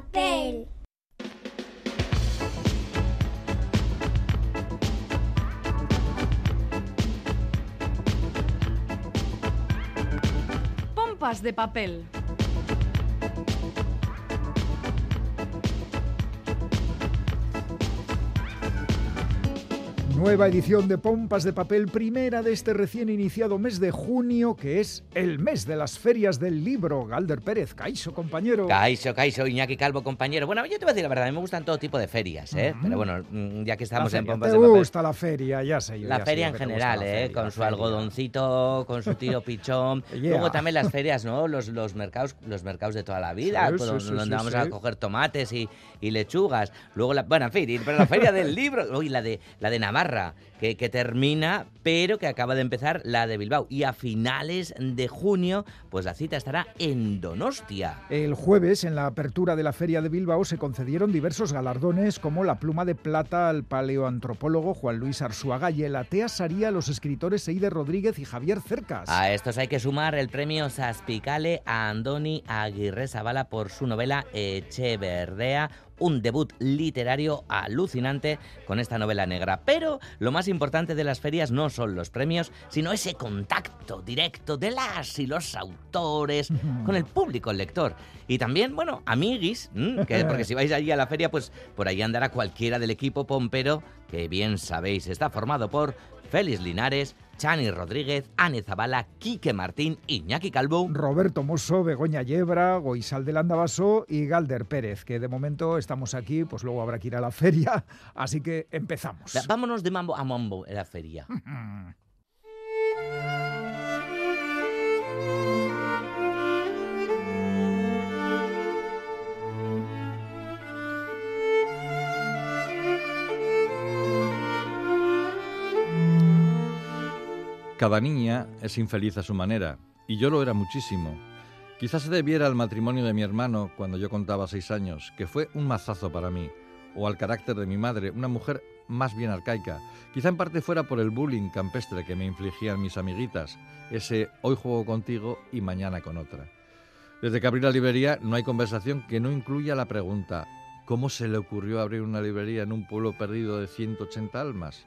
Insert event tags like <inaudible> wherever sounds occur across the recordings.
papel. Pompas de papel. Nueva edición de Pompas de Papel, primera de este recién iniciado mes de junio, que es el mes de las ferias del libro. Galder Pérez, Caiso, compañero. Caiso, Caiso, Iñaki Calvo, compañero. Bueno, yo te voy a decir la verdad, a mí me gustan todo tipo de ferias, ¿eh? Pero bueno, mm, ya que estamos en. Pompas de Papel. gusta la feria, ya sé yo. La ya feria en general, ¿eh? con su feria. algodoncito, con su tiro <laughs> pichón. Yeah. Luego también las ferias, ¿no? Los, los mercados los mercados de toda la vida, Sí, sí, donde sí, vamos a coger tomates y, y lechugas. Luego, la, bueno, en fin, pero la feria <laughs> del libro, uy, la de, la de Navarra, Navarra que, que termina, pero que acaba de empezar la de Bilbao. Y a finales de junio, pues la cita estará en Donostia. El jueves, en la apertura de la Feria de Bilbao, se concedieron diversos galardones como la pluma de plata al paleoantropólogo Juan Luis Arsuaga y el Atea Saría a los escritores Eider Rodríguez y Javier Cercas. A estos hay que sumar el premio Saspicale a Andoni Aguirre Zavala por su novela Echeverdea, un debut literario alucinante con esta novela negra. Pero lo más importante de las ferias no son los premios, sino ese contacto directo de las y los autores con el público, el lector. Y también, bueno, amiguis, ¿m? que, <laughs> porque si vais allí a la feria, pues por ahí andará cualquiera del equipo pompero, que bien sabéis, está formado por Félix Linares, Chani Rodríguez, Ane Zabala, Quique Martín, Iñaki Calvo. Roberto Mosso, Begoña Yebra, Goisal del Andabaso y Galder Pérez, que de momento estamos aquí, pues luego habrá que ir a la feria, <laughs> así que empezamos. Vámonos de mambo a mambo en la feria. <laughs> Cada niña es infeliz a su manera, y yo lo era muchísimo. Quizás se debiera al matrimonio de mi hermano cuando yo contaba seis años, que fue un mazazo para mí, o al carácter de mi madre, una mujer más bien arcaica. Quizá en parte fuera por el bullying campestre que me infligían mis amiguitas, ese hoy juego contigo y mañana con otra. Desde que abrí la librería no hay conversación que no incluya la pregunta ¿cómo se le ocurrió abrir una librería en un pueblo perdido de 180 almas?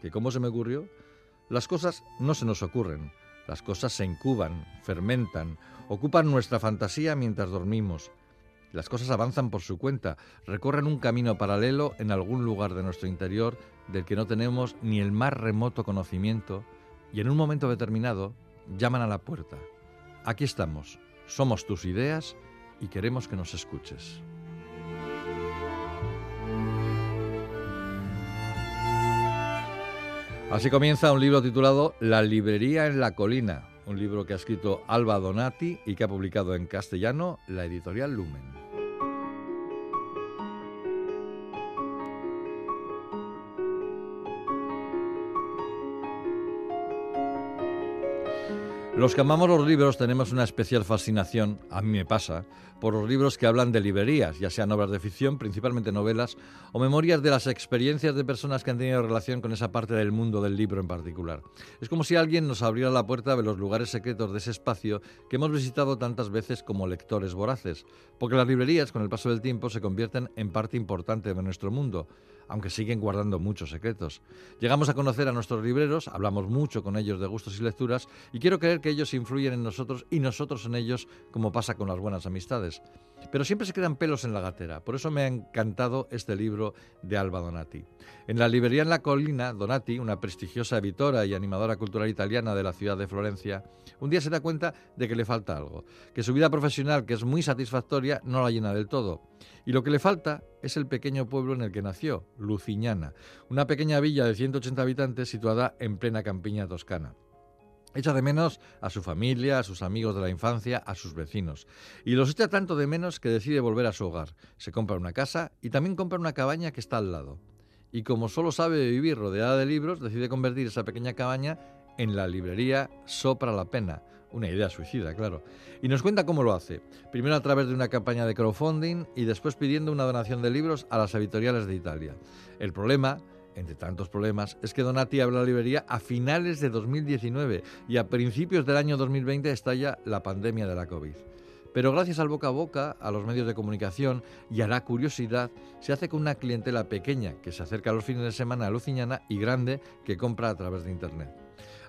¿Que cómo se me ocurrió? Las cosas no se nos ocurren, las cosas se incuban, fermentan, ocupan nuestra fantasía mientras dormimos. Las cosas avanzan por su cuenta, recorren un camino paralelo en algún lugar de nuestro interior del que no tenemos ni el más remoto conocimiento y en un momento determinado llaman a la puerta. Aquí estamos, somos tus ideas y queremos que nos escuches. Así comienza un libro titulado La librería en la colina, un libro que ha escrito Alba Donati y que ha publicado en castellano la editorial Lumen. Los que amamos los libros tenemos una especial fascinación, a mí me pasa, por los libros que hablan de librerías, ya sean obras de ficción, principalmente novelas, o memorias de las experiencias de personas que han tenido relación con esa parte del mundo del libro en particular. Es como si alguien nos abriera la puerta de los lugares secretos de ese espacio que hemos visitado tantas veces como lectores voraces, porque las librerías con el paso del tiempo se convierten en parte importante de nuestro mundo, aunque siguen guardando muchos secretos. Llegamos a conocer a nuestros libreros, hablamos mucho con ellos de gustos y lecturas, y quiero creer que ellos influyen en nosotros y nosotros en ellos, como pasa con las buenas amistades. Pero siempre se quedan pelos en la gatera, por eso me ha encantado este libro de Alba Donati. En la librería en la colina, Donati, una prestigiosa editora y animadora cultural italiana de la ciudad de Florencia, un día se da cuenta de que le falta algo, que su vida profesional, que es muy satisfactoria, no la llena del todo. Y lo que le falta es el pequeño pueblo en el que nació, Luciñana, una pequeña villa de 180 habitantes situada en plena campiña toscana. Echa de menos a su familia, a sus amigos de la infancia, a sus vecinos. Y los echa tanto de menos que decide volver a su hogar. Se compra una casa y también compra una cabaña que está al lado. Y como solo sabe vivir rodeada de libros, decide convertir esa pequeña cabaña en la librería Sopra la Pena. Una idea suicida, claro. Y nos cuenta cómo lo hace. Primero a través de una campaña de crowdfunding y después pidiendo una donación de libros a las editoriales de Italia. El problema entre tantos problemas, es que Donati abre la librería a finales de 2019 y a principios del año 2020 estalla la pandemia de la COVID. Pero gracias al boca a boca, a los medios de comunicación y a la curiosidad, se hace con una clientela pequeña que se acerca a los fines de semana a Luciñana y grande que compra a través de Internet.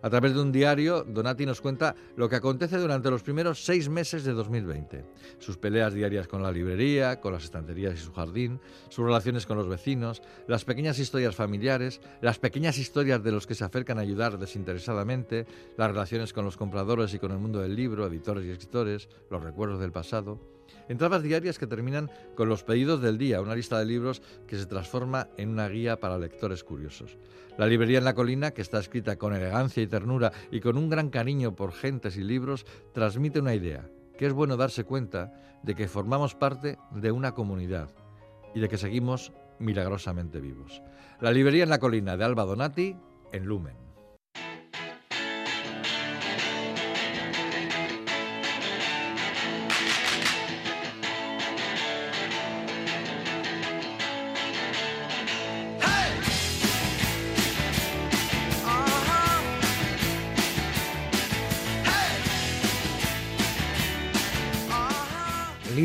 A través de un diario, Donati nos cuenta lo que acontece durante los primeros seis meses de 2020. Sus peleas diarias con la librería, con las estanterías y su jardín, sus relaciones con los vecinos, las pequeñas historias familiares, las pequeñas historias de los que se acercan a ayudar desinteresadamente, las relaciones con los compradores y con el mundo del libro, editores y escritores, los recuerdos del pasado. Entradas diarias que terminan con los pedidos del día, una lista de libros que se transforma en una guía para lectores curiosos. La librería en la colina, que está escrita con elegancia y ternura y con un gran cariño por gentes y libros, transmite una idea, que es bueno darse cuenta de que formamos parte de una comunidad y de que seguimos milagrosamente vivos. La librería en la colina de Alba Donati en Lumen.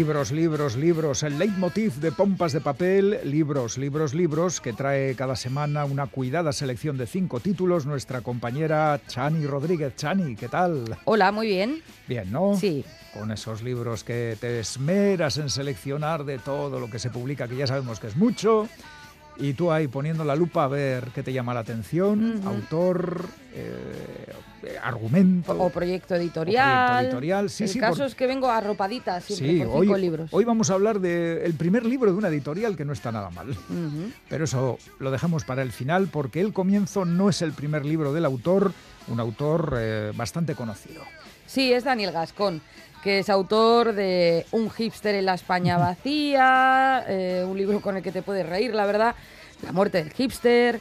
Libros, libros, libros, el leitmotiv de Pompas de Papel, libros, libros, libros, que trae cada semana una cuidada selección de cinco títulos nuestra compañera Chani Rodríguez. Chani, ¿qué tal? Hola, muy bien. Bien, ¿no? Sí. Con esos libros que te esmeras en seleccionar de todo lo que se publica, que ya sabemos que es mucho. Y tú ahí poniendo la lupa a ver qué te llama la atención, autor, eh, argumento. O proyecto editorial. proyecto editorial. Sí, El caso es que vengo arropadita siempre sí, hoy, libros. Hoy vamos a hablar del primer libro de una editorial que no está nada mal. Pero eso lo dejamos para el final porque el comienzo no es el primer libro del autor, un autor eh, bastante conocido. Sí, es Daniel Gascón que es autor de Un hipster en la España <laughs> vacía, eh, un libro con el que te puedes reír, la verdad, La muerte del hipster.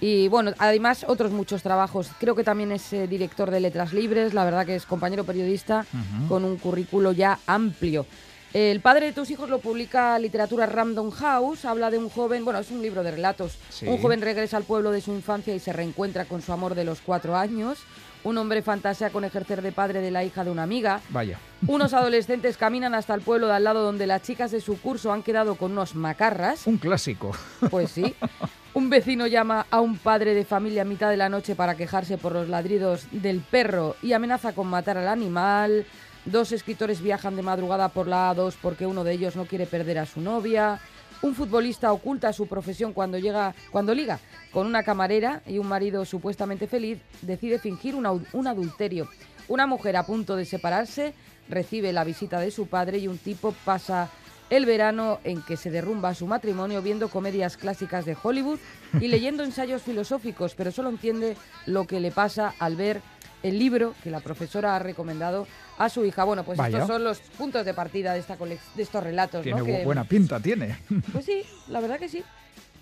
Y bueno, además otros muchos trabajos. Creo que también es eh, director de Letras Libres, la verdad que es compañero periodista con un currículo ya amplio. El padre de tus hijos lo publica Literatura Random House, habla de un joven, bueno, es un libro de relatos. Un joven regresa al pueblo de su infancia y se reencuentra con su amor de los cuatro años. Un hombre fantasea con ejercer de padre de la hija de una amiga. Vaya. Unos adolescentes caminan hasta el pueblo de al lado donde las chicas de su curso han quedado con unos macarras. Un clásico. Pues sí. <laughs> Un vecino llama a un padre de familia a mitad de la noche para quejarse por los ladridos del perro y amenaza con matar al animal. Dos escritores viajan de madrugada por la A2 porque uno de ellos no quiere perder a su novia. Un futbolista oculta su profesión cuando llega, cuando liga con una camarera y un marido supuestamente feliz decide fingir un, un adulterio. Una mujer a punto de separarse recibe la visita de su padre y un tipo pasa el verano en que se derrumba su matrimonio viendo comedias clásicas de Hollywood <laughs> y leyendo ensayos filosóficos, pero solo entiende lo que le pasa al ver el libro que la profesora ha recomendado a su hija. Bueno, pues estos son los puntos de partida de, esta de estos relatos. Tiene buena pinta, tiene. <laughs> Pues sí, la verdad que sí.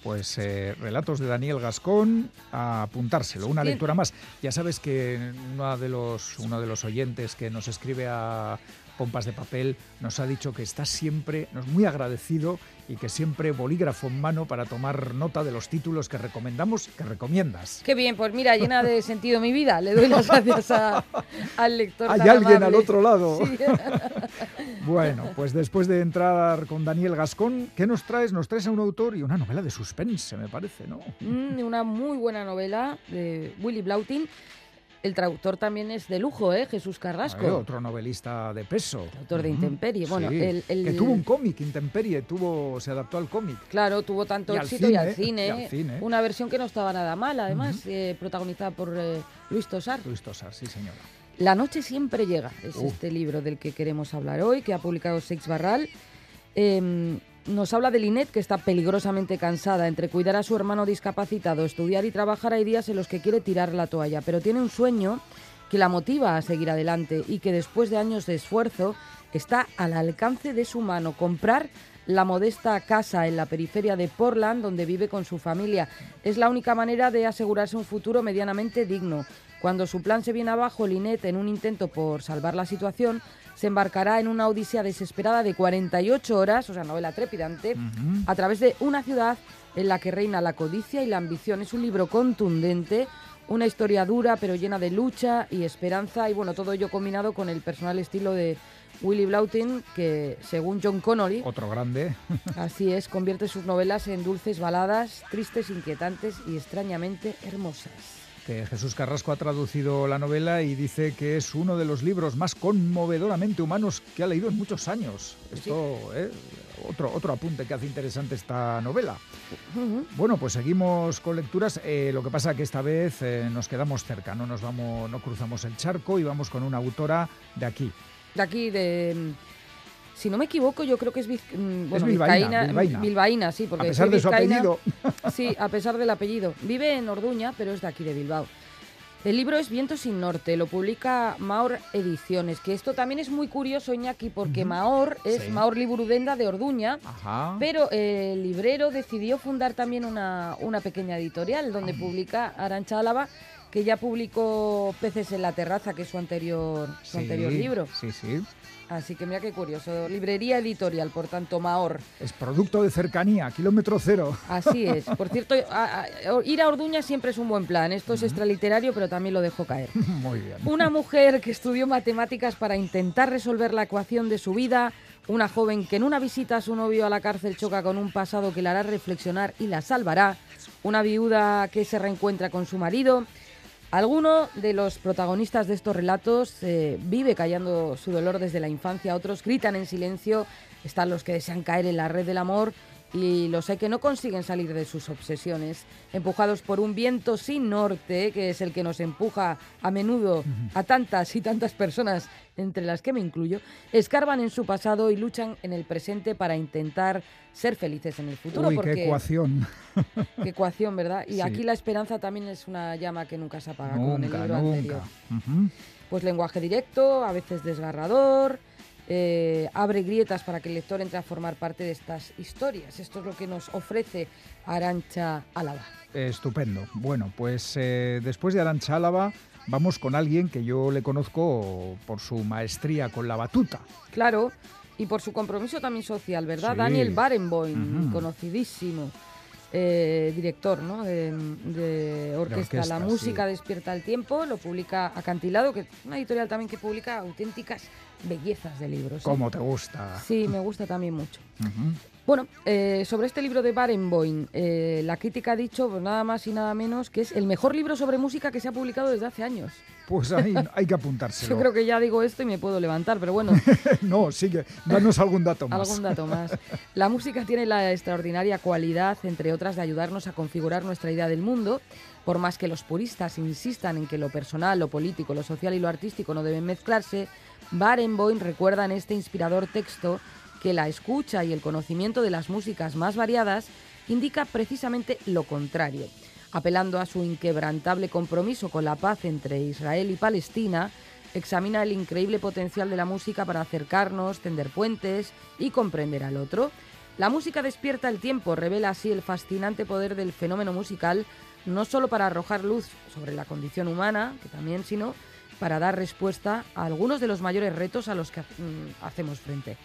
Pues eh, relatos de Daniel Gascón, a apuntárselo, una lectura más. Ya sabes que uno de los, uno de los oyentes que nos escribe a Pompas de Papel nos ha dicho que está siempre, nos muy agradecido y que siempre bolígrafo en mano para tomar nota de los títulos que recomendamos, que recomiendas. Qué bien, pues mira, llena de sentido mi vida. Le doy las gracias al lector. Hay alguien al otro lado. <laughs> bueno, pues después de entrar con Daniel Gascón, ¿qué nos traes? Nos traes a un autor y una novela de suspense, me parece, ¿no? Mm, una muy buena novela de Willy Blautin el traductor también es de lujo, ¿eh? Jesús Carrasco. otro novelista de peso. autor de Intemperie. Bueno, el, que tuvo un cómic, Intemperie, tuvo, se adaptó al cómic. Claro, tuvo tanto éxito y, al cine, Una versión que no estaba nada mal, además, eh, protagonizada por eh, Luis Tosar. Luis Tosar, sí, señora. La noche siempre llega, es este libro del que queremos hablar hoy, que ha publicado Seix Barral. Em, nos habla de Linet, que está peligrosamente cansada entre cuidar a su hermano discapacitado, estudiar y trabajar. Hay días en los que quiere tirar la toalla, pero tiene un sueño que la motiva a seguir adelante y que después de años de esfuerzo está al alcance de su mano. Comprar la modesta casa en la periferia de Portland, donde vive con su familia. Es la única manera de asegurarse un futuro medianamente digno. Cuando su plan se viene abajo, Linet, en un intento por salvar la situación, se embarcará en una odisea desesperada de 48 horas, o sea, novela trepidante, a través de una ciudad en la que reina la codicia y la ambición. Es un libro contundente, una historia dura pero llena de lucha y esperanza y bueno, todo ello combinado con el personal estilo de Willy Blautin, que según John Connolly, Otro grande. <laughs> así es, convierte sus novelas en dulces baladas, tristes, inquietantes y extrañamente hermosas. Que Jesús Carrasco ha traducido la novela y dice que es uno de los libros más conmovedoramente humanos que ha leído en muchos años. Esto, ¿eh? otro, otro apunte que hace interesante esta novela. Bueno, pues seguimos con lecturas. Eh, lo que pasa que esta vez eh, nos quedamos cerca, no nos vamos, no cruzamos el charco y vamos con una autora de aquí. De aquí, de... mm, Si no me equivoco, yo creo que es, viz- mm, bueno, bilbaína, bilbaína. sí, A porque pesar soy de su vizcaína. apellido. <laughs> Sí, a pesar del apellido. Vive en Orduña, pero es de aquí, de Bilbao. El libro es Viento sin Norte, lo publica Maor Ediciones, que esto también es muy curioso, Iñaki, porque. Maor es Sí. Maor Liburudenda de Orduña, Ajá. pero el librero decidió fundar también una, una pequeña editorial donde publica Arancha Álava, que ya publicó Peces en la Terraza, que es su anterior, su Sí, anterior libro. Sí, sí. Así que mira qué curioso. Librería editorial, por tanto, Maor. Es producto de cercanía, kilómetro cero. Así es. <laughs> Por cierto, a- a- ir a Orduña siempre es un buen plan. Esto es extraliterario, pero también lo dejo caer. <laughs> Muy bien. Una <laughs> mujer que estudió matemáticas para intentar resolver la ecuación de su vida. Una joven que en una visita a su novio a la cárcel choca con un pasado que la hará reflexionar y la salvará. Una viuda que se reencuentra con su marido. Alguno de los protagonistas de estos relatos eh, vive callando su dolor desde la infancia, otros gritan en silencio, están los que desean caer en la red del amor y los hay que no consiguen salir de sus obsesiones, empujados por un viento sin norte, que es el que nos empuja a menudo a tantas y tantas personas, entre las que me incluyo, escarban en su pasado y luchan en el presente para intentar ser felices en el futuro. Uy, porque qué ecuación. <laughs> qué ecuación, ¿verdad? Y Sí. aquí la esperanza también es una llama que nunca se apaga, como en el Nunca, libro anterior. nunca. Ujú. Pues lenguaje directo, a veces desgarrador, eh, abre grietas para que el lector entre a formar parte de estas historias. Esto es lo que nos ofrece Arancha Álava. Estupendo. Bueno, pues eh, después de Arancha Álava, vamos con alguien que yo le conozco por su maestría con la batuta. Claro, y por su compromiso también social, ¿verdad? Sí. Daniel Barenboim, conocidísimo eh, director ¿no? de, de orquesta. orquesta, La sí. música despierta el tiempo, lo publica Acantilado, que es una editorial también que publica auténticas bellezas de libros. ¿eh? Como te gusta. Sí, me gusta también mucho. Bueno, eh, sobre este libro de Barenboim, eh, la crítica ha dicho pues, nada más y nada menos que es el mejor libro sobre música que se ha publicado desde hace años. Pues ahí <laughs> hay que apuntárselo. Yo creo que ya digo esto y me puedo levantar, pero bueno, <laughs> no, sigue. Danos algún dato más. algún dato más. <laughs> La música tiene la extraordinaria cualidad, entre otras, de ayudarnos a configurar nuestra idea del mundo. Por más que los puristas insistan en que lo personal, lo político, lo social y lo artístico no deben mezclarse, Barenboim recuerda en este inspirador texto que la escucha y el conocimiento de las músicas más variadas indica precisamente lo contrario. Apelando a su inquebrantable compromiso con la paz entre Israel y Palestina, examina el increíble potencial de la música para acercarnos, tender puentes y comprender al otro. La música despierta el tiempo, revela así el fascinante poder del fenómeno musical, no solo para arrojar luz sobre la condición humana, también, sino para dar respuesta a algunos de los mayores retos a los que mm, hacemos frente.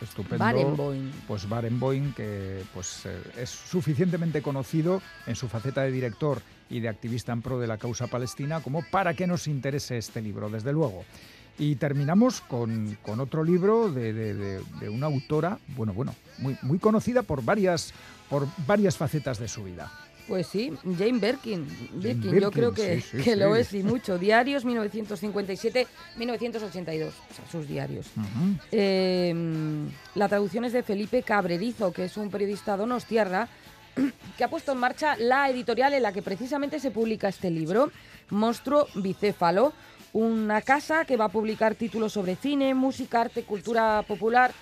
Estupendo. Barenboim. Pues Barenboim, que pues, eh, es suficientemente conocido en su faceta de director y de activista en pro de la causa palestina como para que nos interese este libro, desde luego. Y terminamos con, con otro libro de, de- de- de una autora, bueno, bueno, muy, muy conocida por varias, por varias facetas de su vida. Pues sí, Jane Birkin. Birkin, yo Birkin, creo que, sí, sí, que lo es y mucho. Diarios 1957-1982, o sea, sus diarios. Ujú. Eh, la traducción es de Felipe Cabrerizo, que es un periodista donostiarra, <clears throat> que ha puesto en marcha la editorial en la que precisamente se publica este libro, Monstruo Bicéfalo, una casa que va a publicar títulos sobre cine, música, arte, cultura popular,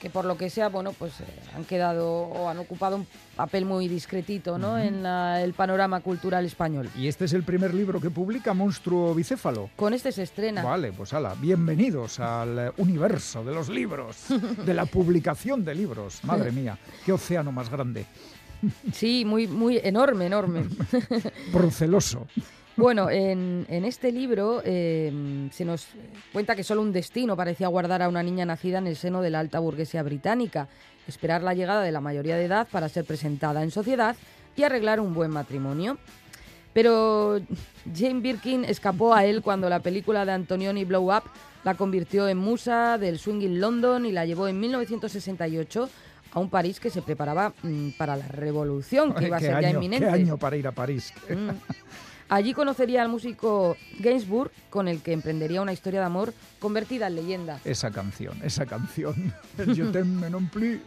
que por lo que sea, bueno, pues eh, han quedado o han ocupado un papel muy discretito, ¿no? En la- el panorama cultural español. Y este es el primer libro que publica Monstruo Bicéfalo. Con este se estrena. Vale, pues ala, bienvenidos al eh, universo de los libros, de la publicación de libros. Madre mía, qué océano más grande, Sí, muy, muy enorme, enorme. <laughs> proceloso. Bueno, en, en este libro eh, se nos cuenta que solo un destino parecía guardar a una niña nacida en el seno de la alta burguesía británica, esperar la llegada de la mayoría de edad para ser presentada en sociedad y arreglar un buen matrimonio. Pero Jane Birkin escapó a él cuando la película de Antonioni Blow Up la convirtió en musa del swing in London y la llevó en 1968 a un París que se preparaba mm, para la revolución, que iba a ser ya inminente. ¿Qué año para ir a París? Mm. <laughs> Allí conocería al músico Gainsbourg, con el que emprendería una historia de amor convertida en leyenda. Esa canción, esa canción. <laughs> Plus.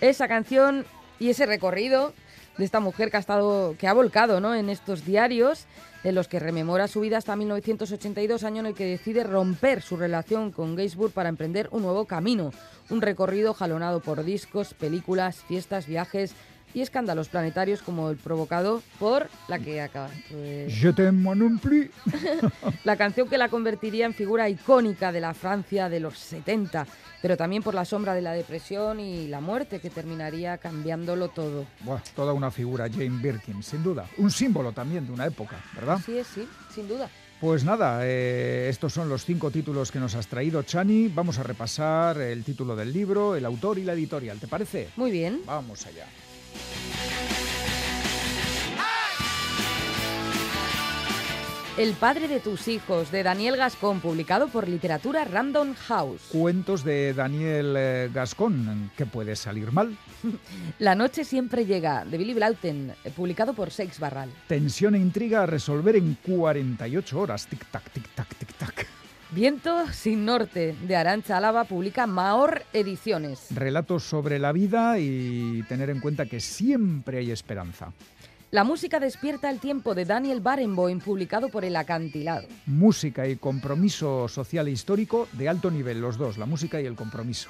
Esa canción y ese recorrido de esta mujer que ha estado, que ha volcado ¿no? en estos diarios, en los que rememora su vida hasta 1982, año en el que decide romper su relación con Gainsbourg para emprender un nuevo camino, un recorrido jalonado por discos, películas, fiestas, viajes, y escándalos planetarios como el provocado por la que acaba. Pues... Je t'aime non plus. <laughs> la canción que la convertiría en figura icónica de la Francia de los 70, pero también por la sombra de la depresión y la muerte que terminaría cambiándolo todo. Buah, toda una figura, Jane Birkin, sin duda. Un símbolo también de una época, ¿verdad? Sí, sí, sin duda. Pues nada, eh, estos son los cinco títulos que nos has traído, Chani. Vamos a repasar el título del libro, el autor y la editorial. ¿Te parece? Muy bien. Vamos allá. El padre de tus hijos, de Daniel Gascón, publicado por Literatura Random House. Cuentos de Daniel eh, Gascón, ¿qué puede salir mal? <laughs> La noche siempre llega, de Billy Blauten, publicado por Seix Barral. Tensión e intriga a resolver en 48 horas. Tic-tac, tic-tac, tic-tac. Viento sin norte, de Arancha Álava, publica Maor Ediciones. Relatos sobre la vida y tener en cuenta que siempre hay esperanza. La música despierta el tiempo de Daniel Barenboim, publicado por El Acantilado. Música y compromiso social e histórico de alto nivel, los dos, la música y el compromiso.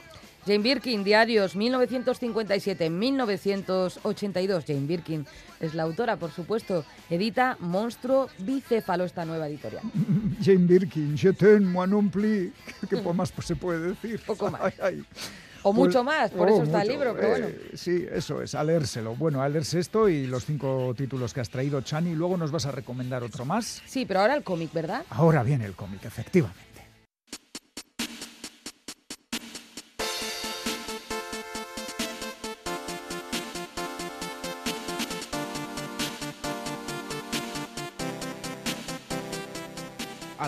Jane Birkin, Diarios 1957-1982. Jane Birkin es la autora, por supuesto. Edita Monstruo Bicéfalo, esta nueva editorial. <laughs> Jane Birkin, je t'aime, moi non plus. ¿Qué más se puede decir? Poco más. O mucho pues, más, por eso oh, está el libro, pero bueno. Eh, sí, eso es, a leérselo. Bueno, a leerse esto y los cinco títulos que has traído, Chani. Luego nos vas a recomendar otro más. Sí, pero ahora el cómic, ¿verdad? Ahora viene el cómic, efectivamente.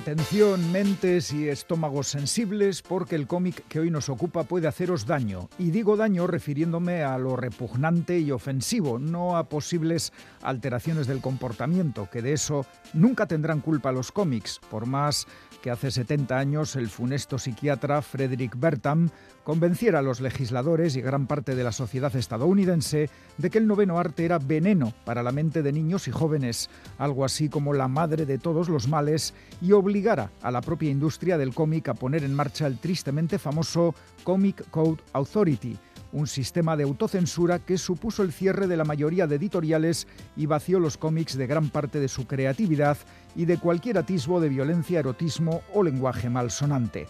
Atención, mentes y estómagos sensibles, porque el cómic que hoy nos ocupa puede haceros daño. Y digo daño refiriéndome a lo repugnante y ofensivo, no a posibles alteraciones del comportamiento, que de eso nunca tendrán culpa los cómics, por más que hace 70 años el funesto psiquiatra Frederick Bertham convenciera a los legisladores y gran parte de la sociedad estadounidense de que el noveno arte era veneno para la mente de niños y jóvenes, algo así como la madre de todos los males, y obligara a la propia industria del cómic a poner en marcha el tristemente famoso Comic Code Authority, un sistema de autocensura que supuso el cierre de la mayoría de editoriales y vació los cómics de gran parte de su creatividad y de cualquier atisbo de violencia, erotismo o lenguaje malsonante.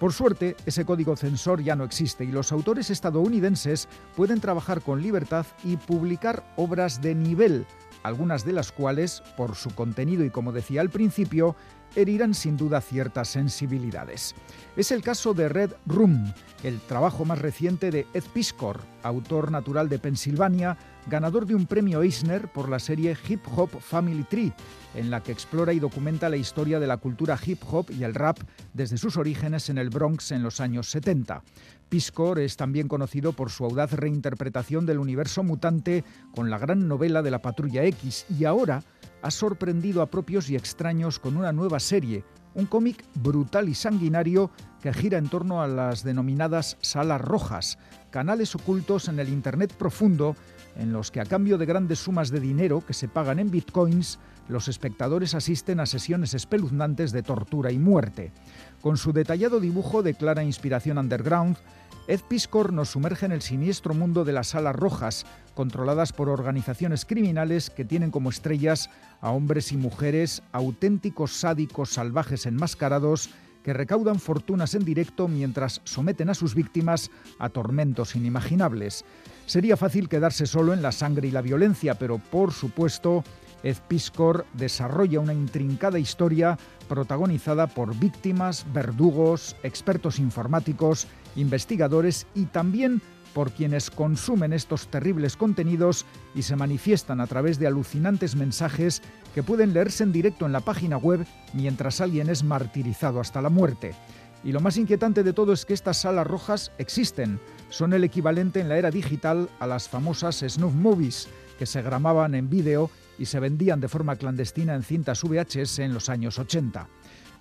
Por suerte, ese código censor ya no existe y los autores estadounidenses pueden trabajar con libertad y publicar obras de nivel, algunas de las cuales, por su contenido y como decía al principio, herirán sin duda ciertas sensibilidades. Es el caso de Red Room, el trabajo más reciente de Ed Piskor, autor natural de Pensilvania, ganador de un premio Eisner por la serie Hip Hop Family Tree, en la que explora y documenta la historia de la cultura hip hop y el rap desde sus orígenes en el Bronx en los años 70. Piscor es también conocido por su audaz reinterpretación del universo mutante con la gran novela de la Patrulla X y ahora ha sorprendido a propios y extraños con una nueva serie, un cómic brutal y sanguinario que gira en torno a las denominadas salas rojas, canales ocultos en el Internet profundo en los que a cambio de grandes sumas de dinero que se pagan en bitcoins, los espectadores asisten a sesiones espeluznantes de tortura y muerte. Con su detallado dibujo de clara inspiración underground, Ed Piscor nos sumerge en el siniestro mundo de las salas rojas, controladas por organizaciones criminales que tienen como estrellas a hombres y mujeres auténticos sádicos salvajes enmascarados que recaudan fortunas en directo mientras someten a sus víctimas a tormentos inimaginables. Sería fácil quedarse solo en la sangre y la violencia, pero por supuesto, Ed Piscor desarrolla una intrincada historia protagonizada por víctimas, verdugos, expertos informáticos, investigadores y también por quienes consumen estos terribles contenidos y se manifiestan a través de alucinantes mensajes que pueden leerse en directo en la página web mientras alguien es martirizado hasta la muerte. Y lo más inquietante de todo es que estas salas rojas existen. Son el equivalente en la era digital a las famosas snuff movies, que se grababan en vídeo y se vendían de forma clandestina en cintas VHS en los años 80.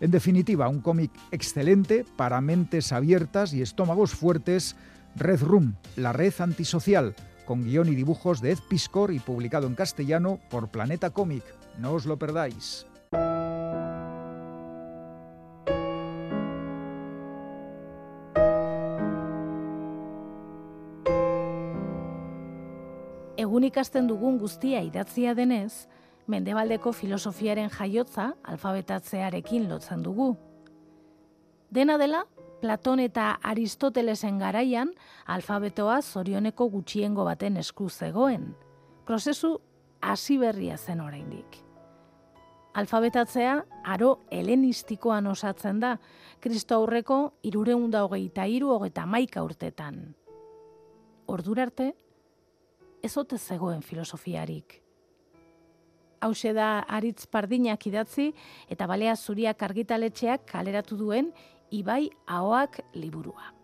En definitiva, un cómic excelente para mentes abiertas y estómagos fuertes, Red Room, la red antisocial, con guion y dibujos de Ed Piscor y publicado en castellano por Planeta Cómic. No os lo perdáis. Egun ikasten dugun guztia idatzia denez, mendebaldeko filosofiaren jaiotza alfabetatzearekin lotzen dugu. Dena dela, Platon eta Aristotelesen garaian alfabetoa zorioneko gutxiengo baten esku zegoen. Prozesu hasi berria zen oraindik. Alfabetatzea aro helenistikoan osatzen da, Kristo aurreko irureunda hogeita iru hogeita maika urtetan. Ordurarte, ezote zegoen filosofiarik. Hauxe da aritz pardinak idatzi eta balea zuriak argitaletxeak kaleratu duen Ibai Ahoak liburua.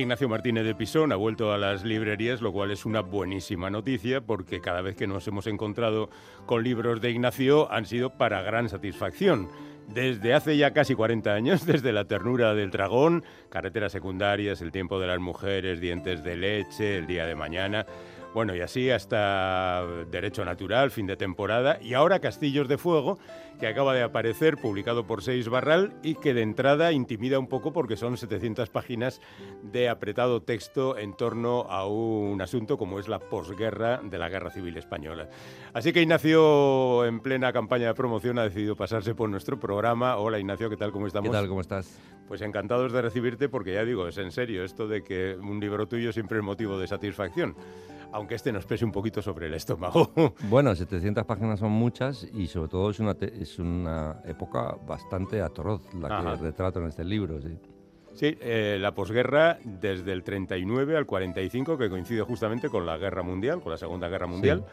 Ignacio Martínez de Pisón ha vuelto a las librerías, lo cual es una buenísima noticia porque cada vez que nos hemos encontrado con libros de Ignacio han sido para gran satisfacción. Desde hace ya casi 40 años, <laughs> desde La ternura del dragón, Carreteras secundarias, El tiempo de las mujeres, Dientes de leche, El día de mañana, bueno, y así hasta Derecho Natural, fin de temporada, y ahora Castillos de Fuego, que acaba de aparecer, publicado por Seis Barral, y que de entrada intimida un poco porque son 700 páginas de apretado texto en torno a un asunto como es la posguerra de la Guerra Civil Española. Así que Ignacio, en plena campaña de promoción, ha decidido pasarse por nuestro programa. Hola Ignacio, ¿qué tal? ¿Cómo estamos? ¿Qué tal? ¿Cómo estás? Pues encantados de recibirte porque ya digo, es en serio esto de que un libro tuyo siempre es motivo de satisfacción aunque este nos pese un poquito sobre el estómago. <laughs> Bueno, 700 páginas son muchas y sobre todo es una, es una época bastante atroz la que retrato en este libro. Sí, sí eh, la posguerra desde el 39 al 45, que coincide justamente con la Guerra Mundial, con la Segunda Guerra Mundial.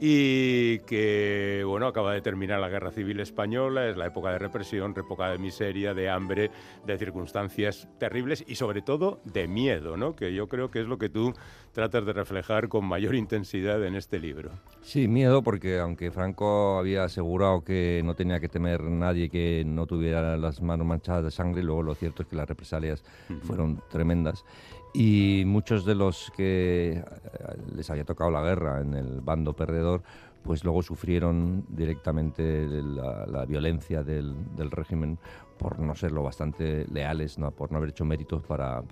Y que bueno acaba de terminar la guerra civil española es la época de represión época de miseria de hambre de circunstancias terribles y sobre todo de miedo no que yo creo que es lo que tú tratas de reflejar con mayor intensidad en este libro. Sí, miedo porque aunque Franco había asegurado que no tenía que temer nadie que no tuviera las manos manchadas de sangre, luego lo cierto es que las represalias fueron tremendas y muchos de los que eh, les había tocado la guerra en el bando perdedor pues luego sufrieron directamente la, violencia del, régimen por no ser lo bastante leales, ¿no? por no haber hecho méritos para,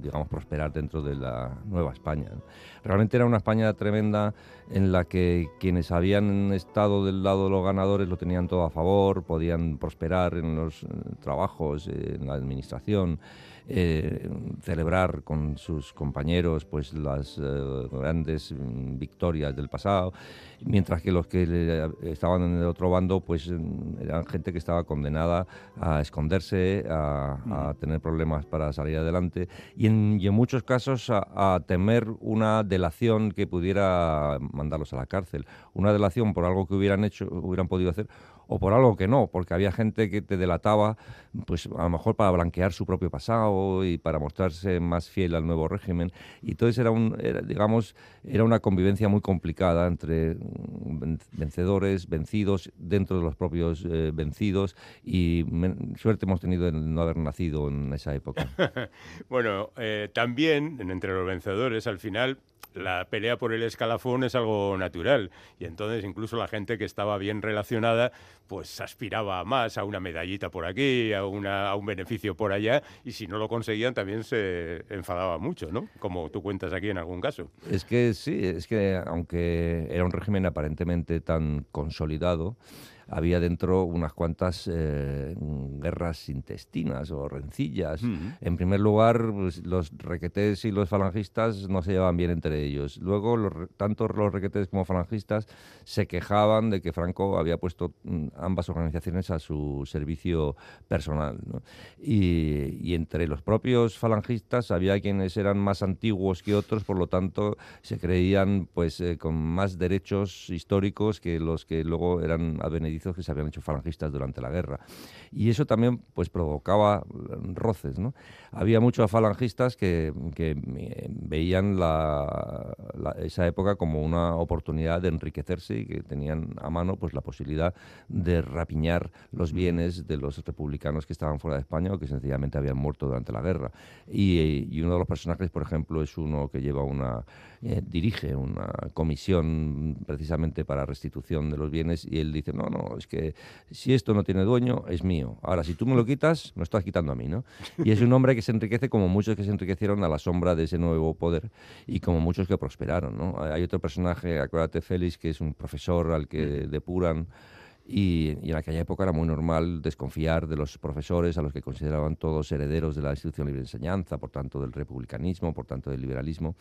digamos, prosperar dentro de la nueva España. Realmente era una España tremenda en la que quienes habían estado del lado de los ganadores lo tenían todo a favor, podían prosperar en los eh, trabajos, en la administración. Eh, celebrar con sus compañeros pues las eh, grandes mm, victorias del pasado, mientras que los que estaban en el otro bando pues mm, eran gente que estaba condenada a esconderse, a, tener problemas para salir adelante y en, muchos casos a, temer una delación que pudiera mandarlos a la cárcel, una delación por algo que hubieran hecho, hubieran podido hacer o por algo que no, porque había gente que te delataba, pues a lo mejor para blanquear su propio pasado y para mostrarse más fiel al nuevo régimen. Y entonces era, un, digamos, era una convivencia muy complicada entre mm, vencedores, vencidos, dentro de los propios eh, vencidos, y suerte hemos tenido de no haber nacido en esa época. <laughs> bueno, eh, también entre los vencedores, al final, la pelea por el escalafón es algo natural y entonces incluso la gente que estaba bien relacionada pues aspiraba a más, a una medallita por aquí, a, una, a un beneficio por allá y si no lo conseguían también se enfadaba mucho, ¿no? Como tú cuentas aquí en algún caso. Es que sí, es que aunque era un régimen aparentemente tan consolidado, había dentro unas cuantas eh, guerras intestinas o rencillas. En primer lugar, pues, los requetés y los falangistas no se llevaban bien entre ellos. Luego, tanto los requetés como falangistas se quejaban de que Franco había puesto mm, ambas organizaciones a su servicio personal. Y, entre los propios falangistas había quienes eran más antiguos que otros, por lo tanto se creían pues eh, con más derechos históricos que los que luego eran advenedizos que se habían hecho falangistas durante la guerra. Y eso también pues provocaba mm, roces. ¿no? Había muchos falangistas que, eh, veían esa época como una oportunidad de enriquecerse y que tenían a mano pues la posibilidad de rapiñar los bienes de los republicanos que estaban fuera de España o que sencillamente habían muerto durante la guerra. Y, uno de los personajes, por ejemplo, es uno que lleva una eh, dirige una comisión precisamente para restitución de los bienes y él dice, no, no, es que si esto no tiene dueño, es mío. Ahora, si tú me lo quitas, me estás quitando a mí, ¿no? Y es un hombre que se enriquece como muchos que se enriquecieron a la sombra de ese nuevo poder y como muchos que prosperaron, ¿no? Hay otro personaje, acuérdate, Félix, que es un profesor al que depuran y, en aquella época era muy normal desconfiar de los profesores a los que consideraban todos herederos de la institución libre de enseñanza, por tanto del republicanismo, por tanto del liberalismo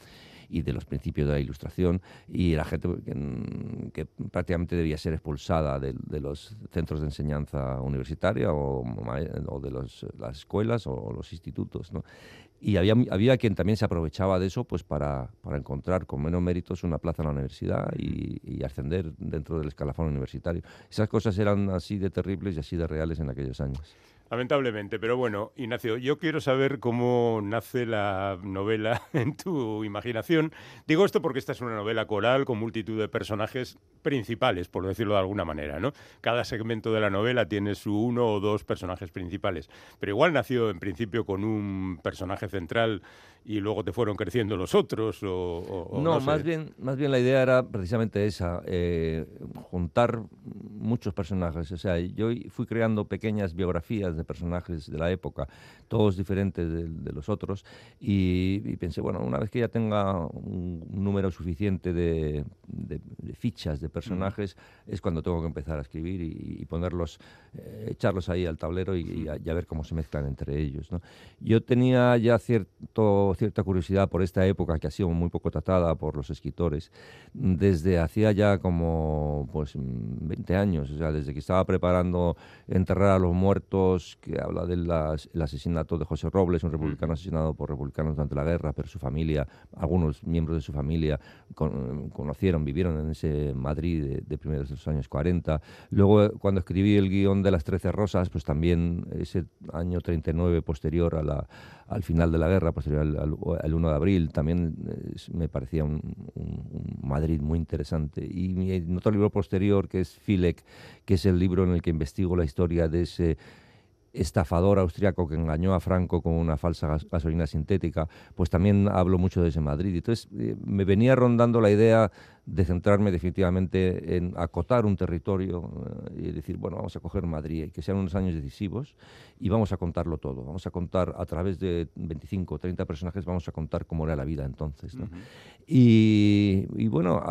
y de los principios de la ilustración y la gente que, prácticamente debía ser expulsada de, los centros de enseñanza universitaria o, de las escuelas o los institutos. Y había, había quien también se aprovechaba de eso pues para, para encontrar con menos méritos una plaza en la universidad y, y, ascender dentro del escalafón universitario. Esas cosas eran así de terribles y así de reales en aquellos años. Lamentablemente, pero bueno, Ignacio, yo quiero saber cómo nace la novela <laughs> en tu imaginación. Digo esto porque esta es una novela coral con multitud de personajes principales, por decirlo de alguna manera, ¿no? Cada segmento de la novela tiene su uno o dos personajes principales, pero igual nació en principio con un personaje central y luego te fueron creciendo los otros o, no, más bien más bien la idea era precisamente esa eh, juntar muchos personajes o sea yo fui creando pequeñas biografías de personajes de la época todos diferentes de, los otros y, pensé bueno una vez que ya tenga un, número suficiente de, fichas de personajes es cuando tengo que empezar a escribir y, ponerlos eh, echarlos ahí al tablero y, a, ver cómo se mezclan entre ellos ¿no? yo tenía ya cierto cierta curiosidad por esta época que ha sido muy poco tratada por los escritores desde hacía ya como pues 20 años, o sea, desde que estaba preparando Enterrar a los Muertos, que habla del asesinato de José Robles, un republicano asesinado por republicanos durante la guerra, pero su familia, algunos miembros de su familia conocieron, vivieron en ese Madrid de, de, primeros de los años 40. Luego, cuando escribí el guion de Las Trece Rosas, pues también ese año 39 posterior a la al final de la guerra, posterior al, 1 de abril, también me parecía un, Madrid muy interesante. Y mi otro libro posterior, que es Filek, que es el libro en el que investigo la historia de ese estafador austriaco que engañó a Franco con una falsa gasolina sintética, pues también hablo mucho de ese Madrid. Entonces eh, me venía rondando la idea de centrarme definitivamente en acotar un territorio eh, y decir, bueno, vamos a coger Madrid y que sean unos años decisivos y vamos a contarlo todo. Vamos a contar a través de 25 o 30 personajes, vamos a contar cómo era la vida entonces. y, bueno,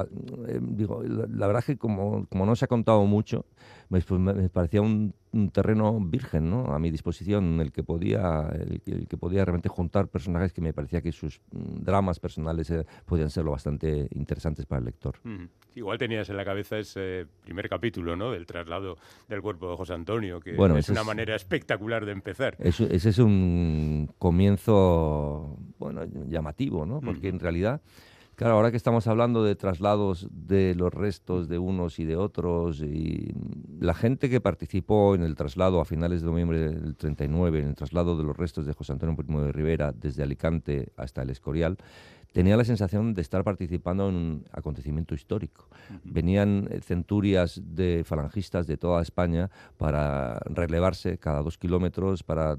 eh, digo, la, verdad es que como, como no se ha contado mucho, pues, pues me, parecía un, terreno virgen ¿no? a mi disposición, en el que, podía, el, que podía realmente juntar personajes que me parecía que sus mm, dramas personales eh, podían ser lo bastante interesantes para el lector. Igual tenías en la cabeza ese primer capítulo, ¿no? Del traslado del cuerpo de José Antonio, que es una manera espectacular de empezar. ese es un comienzo, bueno, llamativo, ¿no? Porque en realidad... Claro, ahora que estamos hablando de traslados de los restos de unos y de otros, y la gente que participó en el traslado a finales de noviembre del 39, en el traslado de los restos de José Antonio Primo de Rivera desde Alicante hasta el Escorial, tenía la sensación de estar participando en un acontecimiento histórico. Venían eh, centurias de falangistas de toda España para relevarse cada dos kilómetros, para,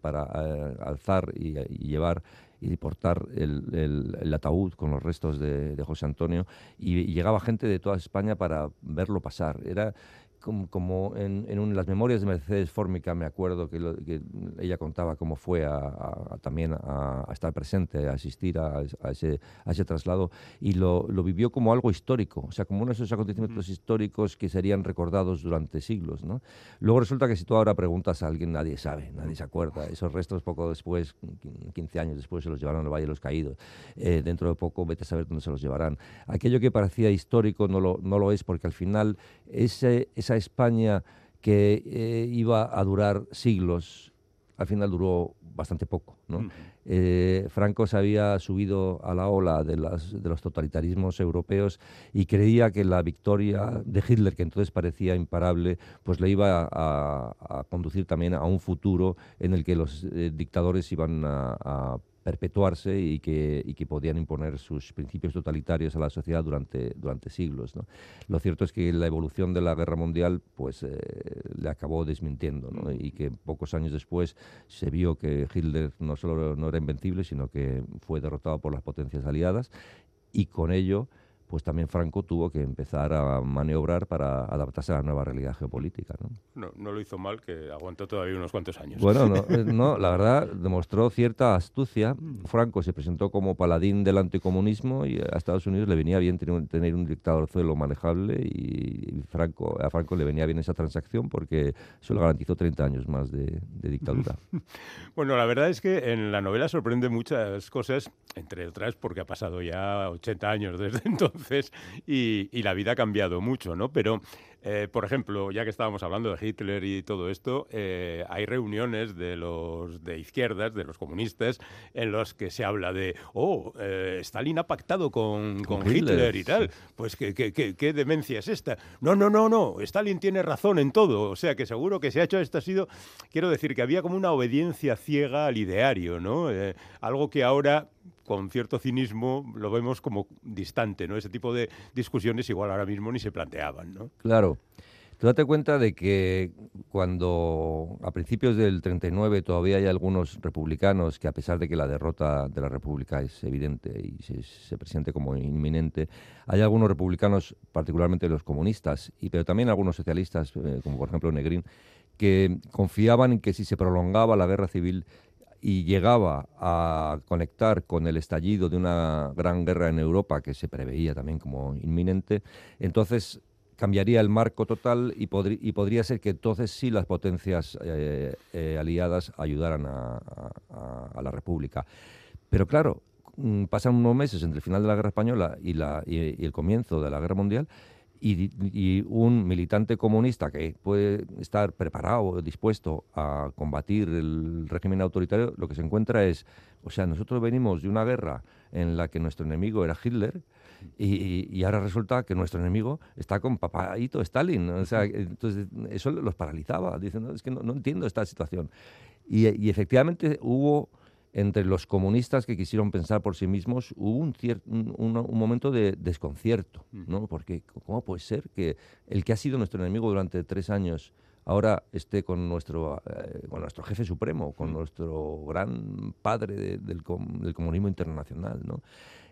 para eh, alzar y, llevar y portar el, ataúd con los restos de, José Antonio y, y, llegaba gente de toda España para verlo pasar. Era como, en, en las memorias de Mercedes Fórmica, me acuerdo que, ella contaba cómo fue a, también a, estar presente, a asistir a, ese, a ese traslado, y lo, lo, vivió como algo histórico, o sea, como uno de esos acontecimientos históricos que serían recordados durante siglos. ¿no? Luego resulta que si tú ahora preguntas a alguien, nadie sabe, nadie se acuerda. Esos restos poco después, 15 años después, se los llevaron al Valle de los Caídos. Eh, dentro de poco, vete a saber dónde se los llevarán. Aquello que parecía histórico no lo, no lo es, porque al final ese, esa España que eh, iba a durar siglos, al final duró bastante poco. Eh, Franco se había subido a la ola de, de, los totalitarismos europeos y creía que la victoria de Hitler, que entonces parecía imparable, pues le iba a, conducir también a un futuro en el que los eh, dictadores iban a perpetuarse y que, y que podían imponer sus principios totalitarios a la sociedad durante, durante siglos. Lo cierto es que la evolución de la guerra mundial pues, eh, le acabó desmintiendo y que pocos años después se vio que Hitler no solo no era invencible, sino que fue derrotado por las potencias aliadas y con ello pues también Franco tuvo que empezar a maniobrar para adaptarse a la nueva realidad geopolítica. No, no, lo hizo mal, que aguantó todavía unos cuantos años. Bueno, no, <laughs> eh, no, la verdad demostró cierta astucia. Franco se presentó como paladín del anticomunismo y a Estados Unidos le venía bien tener un dictador suelo manejable y Franco, a Franco le venía bien esa transacción porque eso le garantizó 30 años más de, de dictadura. <laughs> bueno, la verdad es que en la novela sorprende muchas cosas, entre otras porque ha pasado ya 80 años desde <laughs> entonces y, la vida ha cambiado mucho, ¿no? Pero, eh, por ejemplo, ya que estábamos hablando de Hitler y todo esto, eh, hay reuniones de los de izquierdas, de los comunistas, en los que se habla de, oh, eh, Stalin ha pactado con, Hitler, y tal. Pues ¿qué, qué, demencia es esta? No, no, no, no, Stalin tiene razón en todo. O sea, que seguro que se ha hecho esto ha sido, quiero decir, que había como una obediencia ciega al ideario, ¿no? algo que ahora con cierto cinismo lo vemos como distante, ¿no? Ese tipo de discusiones igual ahora mismo ni se planteaban, ¿no? Claro. Tú date cuenta de que cuando a principios del 39 todavía hay algunos republicanos que a pesar de que la derrota de la República es evidente y se, se presente como inminente, hay algunos republicanos, particularmente los comunistas, y pero también algunos socialistas, eh, como por ejemplo Negrín, que confiaban en que si se prolongaba la guerra civil y llegaba a conectar con el estallido de una gran guerra en Europa que se preveía también como inminente, entonces cambiaría el marco total y, y podría ser que entonces sí las potencias eh, eh, aliadas ayudaran a, la República. Pero claro, mm, pasan unos meses entre el final de la Guerra Española y, la, y el comienzo de la Guerra Mundial y, un militante comunista que puede estar preparado, dispuesto a combatir el régimen autoritario, lo que se encuentra es, o sea, nosotros venimos de una guerra en la que nuestro enemigo era Hitler y, ahora resulta que nuestro enemigo está con papaito Stalin. O sea, entonces eso los paralizaba, diciendo, es que no, no entiendo esta situación. Y, y efectivamente hubo entre los comunistas que quisieron pensar por sí mismos, hubo un, un, momento de desconcierto, ¿no? Porque ¿cómo puede ser que el que ha sido nuestro enemigo durante tres años ahora esté con nuestro, eh, con nuestro jefe supremo, con nuestro gran padre del, comunismo internacional, ¿no?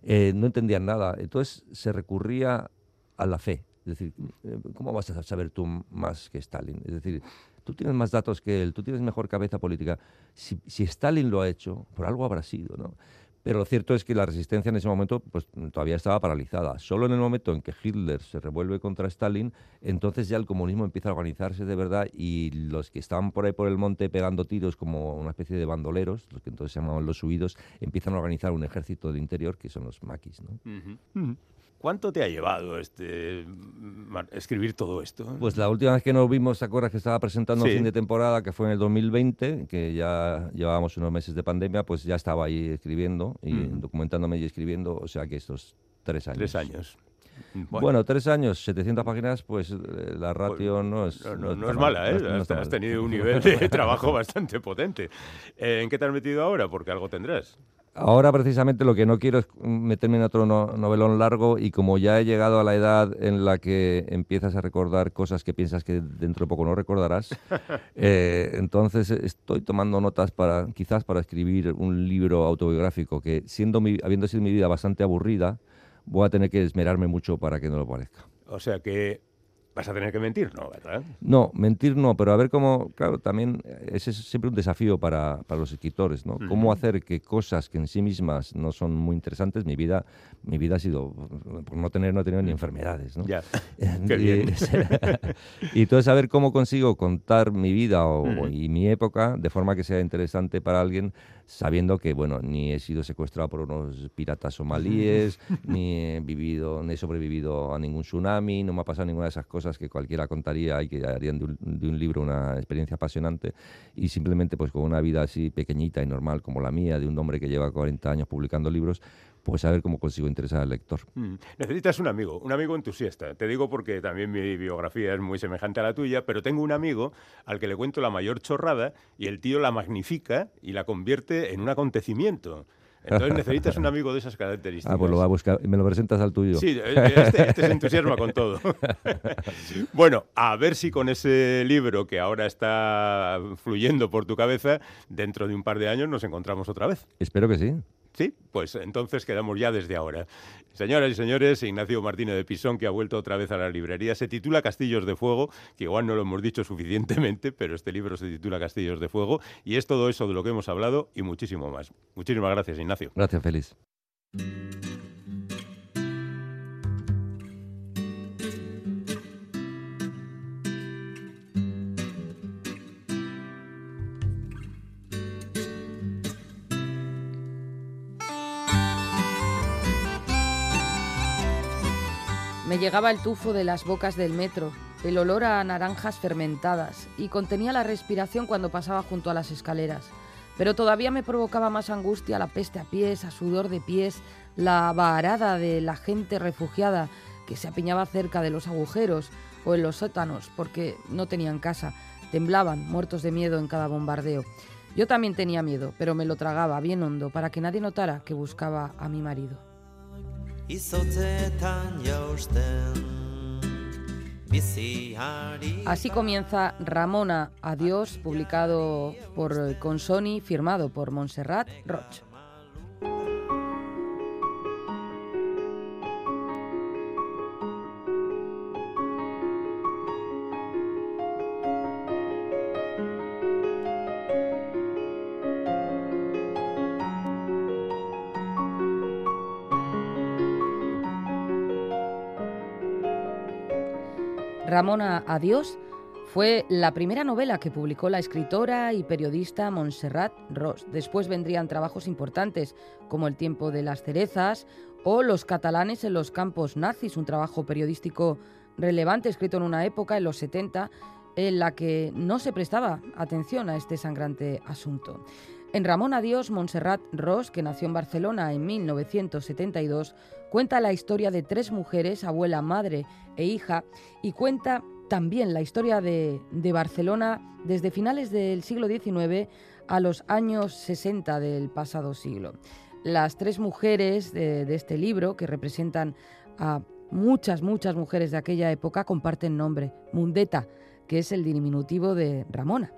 Eh, no entendían nada. Entonces se recurría a la fe. Es decir, eh, ¿cómo vas a saber tú más que Stalin? Es decir, tú tienes más datos que él, tú tienes mejor cabeza política. Si, Stalin lo ha hecho, por algo habrá sido, ¿no? Pero lo cierto es que la resistencia en ese momento pues, todavía estaba paralizada. Solo en el momento en que Hitler se revuelve contra Stalin, entonces ya el comunismo empieza a organizarse de verdad y los que estaban por ahí por el monte pegando tiros como una especie de bandoleros, los que entonces se llamaban los subidos, empiezan a organizar un ejército de interior que son los maquis. ¿no? ¿Cuánto te ha llevado este escribir todo esto? Pues la última vez que nos vimos, ¿te acuerdas que estaba presentando fin de temporada, que fue en el 2020, que ya llevábamos unos meses de pandemia, pues ya estaba ahí escribiendo y documentándome y escribiendo, o sea que estos tres años. Tres años. Bueno. tres años, 700 páginas, pues eh, la ratio no es... No, es mala, ¿eh? has, tenido un <laughs> nivel de trabajo bastante potente. ¿En qué te has metido ahora? Porque algo tendrás. Ahora precisamente lo que no quiero es meterme en otro novelón largo y como ya he llegado a la edad en la que empiezas a recordar cosas que piensas que dentro de poco no recordarás, <laughs> eh, entonces estoy tomando notas para quizás para escribir un libro autobiográfico que siendo habiendo sido mi vida bastante aburrida, voy a tener que esmerarme mucho para que no lo parezca. O sea que Vas a tener que mentir, ¿no? ¿verdad? No, mentir no, pero a ver cómo, claro, también ese es siempre un desafío para, para los escritores, ¿no? Cómo hacer que cosas que en sí mismas no son muy interesantes, mi vida, mi vida ha sido, por no tener, no he tenido ni enfermedades, ¿no? Ya, <laughs> qué bien. y <laughs> entonces saber cómo consigo contar mi vida o, y mi época de forma que sea interesante para alguien, sabiendo que, bueno, ni he sido secuestrado por unos piratas somalíes, ni he vivido, ni he sobrevivido a ningún tsunami, no me ha pasado ninguna de esas cosas que cualquiera contaría y que harían de un, de un libro una experiencia apasionante y simplemente pues con una vida así pequeñita y normal como la mía, de un hombre que lleva 40 años publicando libros, pues a ver cómo consigo interesar al lector. Mm. Necesitas un amigo, un amigo entusiasta. Te digo porque también mi biografía es muy semejante a la tuya, pero tengo un amigo al que le cuento la mayor chorrada y el tío la magnifica y la convierte en un acontecimiento. Entonces necesitas un amigo de esas características. Ah, pues lo va a buscar. ¿Me lo presentas al tuyo? Sí, este, este se entusiasma con todo. <laughs> bueno, a ver si con ese libro que ahora está fluyendo por tu cabeza, dentro de un par de años nos encontramos otra vez. Espero que sí. Sí, pues entonces quedamos ya desde ahora. Señoras y señores, Ignacio Martínez de Pisón, que ha vuelto otra vez a la librería, se titula Castillos de Fuego, que igual no lo hemos dicho suficientemente, pero este libro se titula Castillos de Fuego, y es todo eso de lo que hemos hablado y muchísimo más. Muchísimas gracias, Ignacio. Gracias, Félix. Me llegaba el tufo de las bocas del metro, el olor a naranjas fermentadas y contenía la respiración cuando pasaba junto a las escaleras. Pero todavía me provocaba más angustia la peste a pies, a sudor de pies, la varada de la gente refugiada que se apiñaba cerca de los agujeros o en los sótanos porque no tenían casa, temblaban, muertos de miedo en cada bombardeo. Yo también tenía miedo, pero me lo tragaba bien hondo para que nadie notara que buscaba a mi marido. Así comienza Ramona Adiós, publicado por Consoni, firmado por Montserrat Roch. Ramona Adiós fue la primera novela que publicó la escritora y periodista Montserrat Ross. Después vendrían trabajos importantes como El tiempo de las cerezas o Los catalanes en los campos nazis, un trabajo periodístico relevante escrito en una época, en los 70, en la que no se prestaba atención a este sangrante asunto. En Ramón Adiós, Montserrat Ross, que nació en Barcelona en 1972, cuenta la historia de tres mujeres, abuela, madre e hija, y cuenta también la historia de, Barcelona desde finales del siglo XIX a los años 60 del pasado siglo. Las tres mujeres de este libro, que representan a muchas, muchas mujeres de aquella época, comparten nombre, Mundeta, que es el diminutivo de Ramona.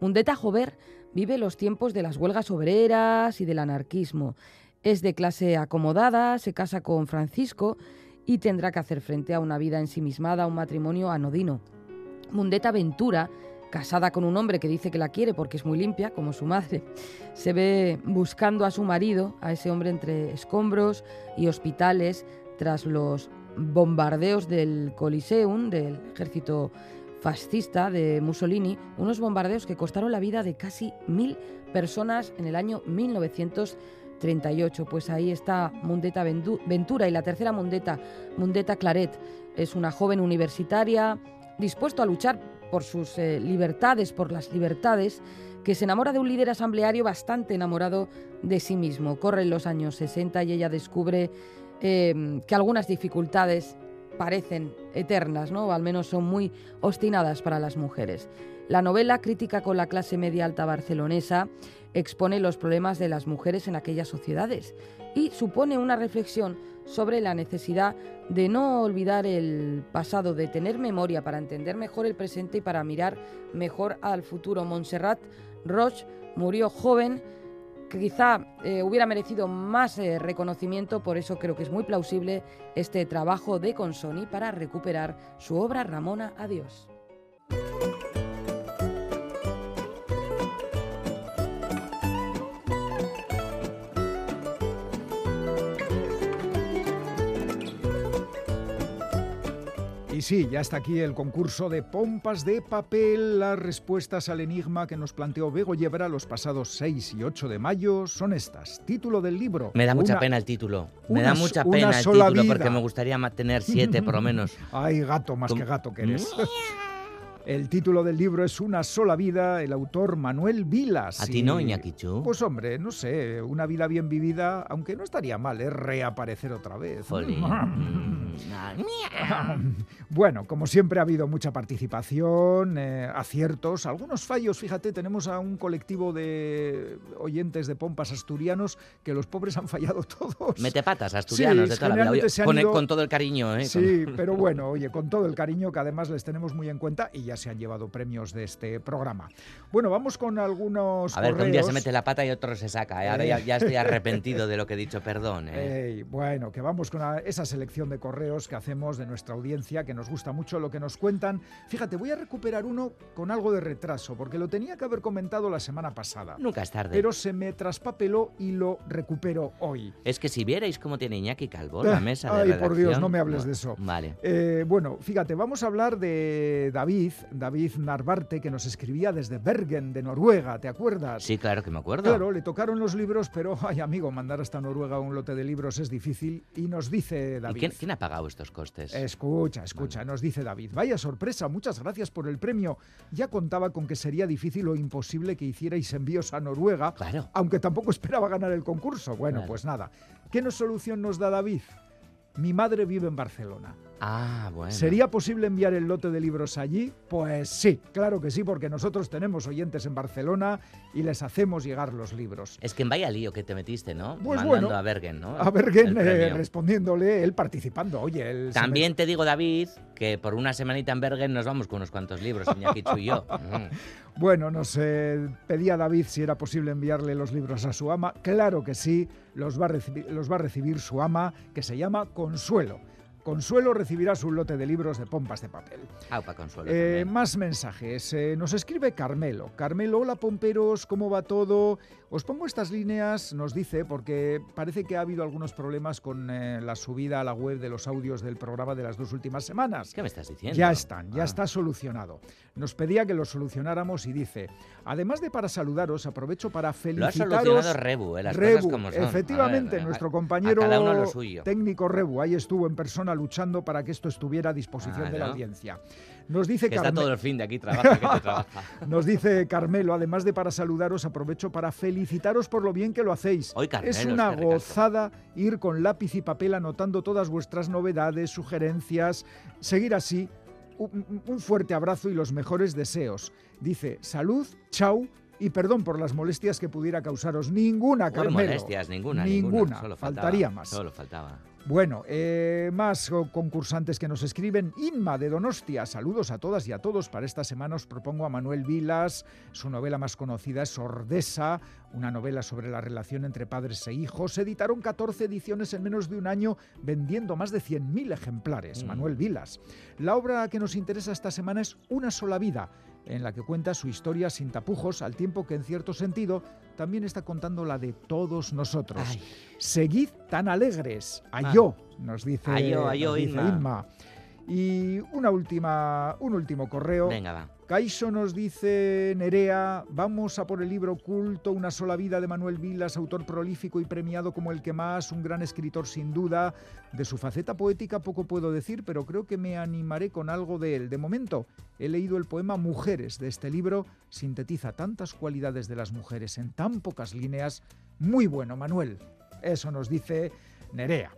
Mundeta Jover vive los tiempos de las huelgas obreras y del anarquismo. Es de clase acomodada, se casa con Francisco y tendrá que hacer frente a una vida ensimismada, a un matrimonio anodino. Mundeta Ventura, casada con un hombre que dice que la quiere porque es muy limpia, como su madre, se ve buscando a su marido, a ese hombre entre escombros y hospitales, tras los bombardeos del Coliseum, del ejército fascista de Mussolini, unos bombardeos que costaron la vida de casi mil personas en el año 1938. Pues ahí está Mundeta Ventura y la tercera Mundeta, Mundeta Claret, es una joven universitaria dispuesto a luchar por sus eh, libertades, por las libertades, que se enamora de un líder asambleario bastante enamorado de sí mismo. Corren los años 60 y ella descubre eh, que algunas dificultades parecen eternas, ¿no? o al menos son muy obstinadas para las mujeres. La novela, crítica con la clase media alta barcelonesa, expone los problemas de las mujeres en aquellas sociedades y supone una reflexión sobre la necesidad de no olvidar el pasado, de tener memoria para entender mejor el presente y para mirar mejor al futuro. Montserrat Roche murió joven que quizá eh, hubiera merecido más eh, reconocimiento, por eso creo que es muy plausible este trabajo de Consoni para recuperar su obra Ramona Adiós. Y sí, ya está aquí el concurso de pompas de papel. Las respuestas al enigma que nos planteó Bego Yebra los pasados 6 y 8 de mayo son estas. Título del libro. Me da mucha Una- pena el título. Me una da mucha pena el título vida. porque me gustaría tener siete por lo menos. <laughs> Ay, gato, más ¿Cómo? que gato que eres. <laughs> El título del libro es Una sola vida, el autor Manuel Vilas. ¿A ti no, Y, Iñaki Chu? Pues hombre, no sé, una vida bien vivida, aunque no estaría mal, es reaparecer otra vez. <laughs> Mm, <laughs> Bueno, como siempre ha habido mucha participación, eh, aciertos, algunos fallos. Fíjate, tenemos a un colectivo de oyentes de pompas asturianos que los pobres han fallado todos. Mete patas, asturianos Sí, de toda la vida. Oye, con, ido- con todo el cariño, ¿eh? Sí, Con- pero bueno, oye, con todo el cariño que además les tenemos muy en cuenta y ya se han llevado premios de este programa. Bueno, vamos con algunos A ver, que un día se correos. mete la pata y otro se saca. ¿eh? Ahora Eh. ya, ya estoy <laughs> arrepentido de lo que he dicho, perdón. ¿eh? Ey, bueno, que vamos con esa selección de correos que hacemos de nuestra audiencia, que nos gusta mucho lo que nos cuentan. Fíjate, voy a recuperar uno con algo de retraso, porque lo tenía que haber comentado la semana pasada. Nunca es tarde. Pero se me traspapeló y lo recupero hoy. Es que si vierais cómo tiene Iñaki Calvo la mesa de <laughs> Ay, por Dios, redacción- no me hables de Bueno, eso. Vale. Eh, bueno, fíjate, vamos a hablar de David, David Narvarte, que nos escribía desde Bergen, de Noruega, ¿te acuerdas? Sí, claro que me acuerdo. Claro, le tocaron los libros, pero, <laughs> ay amigo, mandar hasta Noruega un lote de libros es difícil. Y nos dice ¿Y David. quién, quién ha pagado estos costes? Escucha, escucha, nos dice David. Vaya sorpresa, muchas gracias por el premio. Ya contaba con que sería difícil o imposible que hicierais envíos a Noruega, Claro. aunque tampoco esperaba ganar el concurso. Bueno, Claro. pues nada. ¿Qué nos solución nos da David? Mi madre vive en Barcelona. Ah, bueno. ¿Sería posible enviar el lote de libros allí? Pues sí, claro que sí, porque nosotros tenemos oyentes en Barcelona y les hacemos llegar los libros. Es que en vaya lío que te metiste, ¿no? Pues Mandando bueno, a Bergen, ¿no? A Bergen eh, respondiéndole, él participando. Oye, él También te digo, David, que por una semanita en Bergen nos vamos con unos cuantos libros, Iñaki Chu y yo. <laughs> Mm. Bueno, nos eh, pedía David si era posible enviarle los libros a su ama. Claro que sí, los va, a los va a recibir su ama, que se llama Consuelo. Consuelo recibirá su lote de libros de pompas de papel. Aupa Consuelo. Eh, más mensajes. Eh, nos escribe Carmelo. Carmelo, hola pomperos, ¿cómo va todo? Os pongo estas líneas, nos dice, porque parece que ha habido algunos problemas con eh, la subida a la web de los audios del programa de las dos últimas semanas. ¿Qué me estás diciendo? Ya están, ya Ah. está solucionado. Nos pedía que lo solucionáramos y dice, además de para saludaros, aprovecho para Lo ha felicitaros. solucionado Rebu, eh, las Rebu, cosas como son. A efectivamente, ver, a- nuestro compañero técnico Rebu, ahí estuvo en persona luchando para que esto estuviera a disposición de la audiencia. Nos dice Que está todo el fin de aquí, trabaja, que te trabaja. <laughs> nos dice Carmelo, además de para saludaros, aprovecho para felicitaros por lo bien que lo hacéis. Hoy, Carmelo, es una gozada ir con lápiz y papel anotando todas vuestras novedades, sugerencias, seguir así. Un, un fuerte abrazo y los mejores deseos. Dice, salud, chau y perdón por las molestias que pudiera causaros. Ninguna, Uy, Carmelo. molestias, ninguna, Ninguna, ninguna. Solo faltaba, faltaría más. Solo faltaba. Bueno, eh, más concursantes que nos escriben. Inma de Donostia, saludos a todas y a todos. Para esta semana os propongo a Manuel Vilas. Su novela más conocida es Sordesa, una novela sobre la relación entre padres e hijos. Se editaron 14 ediciones en menos de un año, vendiendo más de 100.000 ejemplares. Mm. Manuel Vilas. La obra que nos interesa esta semana es Una sola vida, en la que cuenta su historia sin tapujos, al tiempo que en cierto sentido también está contando la de todos nosotros. Ay. Seguid tan alegres. Ah. Ayó, nos dice, Ayó, ayó, nos dice Inma. Inma. Y una última, un último correo. Venga, va. Caixo nos dice Nerea, vamos a por el libro culto Una sola vida de Manuel Vilas, autor prolífico y premiado como el que más, un gran escritor sin duda. De su faceta poética poco puedo decir, pero creo que me animaré con algo de él. De momento, he leído el poema Mujeres de este libro, sintetiza tantas cualidades de las mujeres en tan pocas líneas. Muy bueno, Manuel. Eso nos dice Nerea.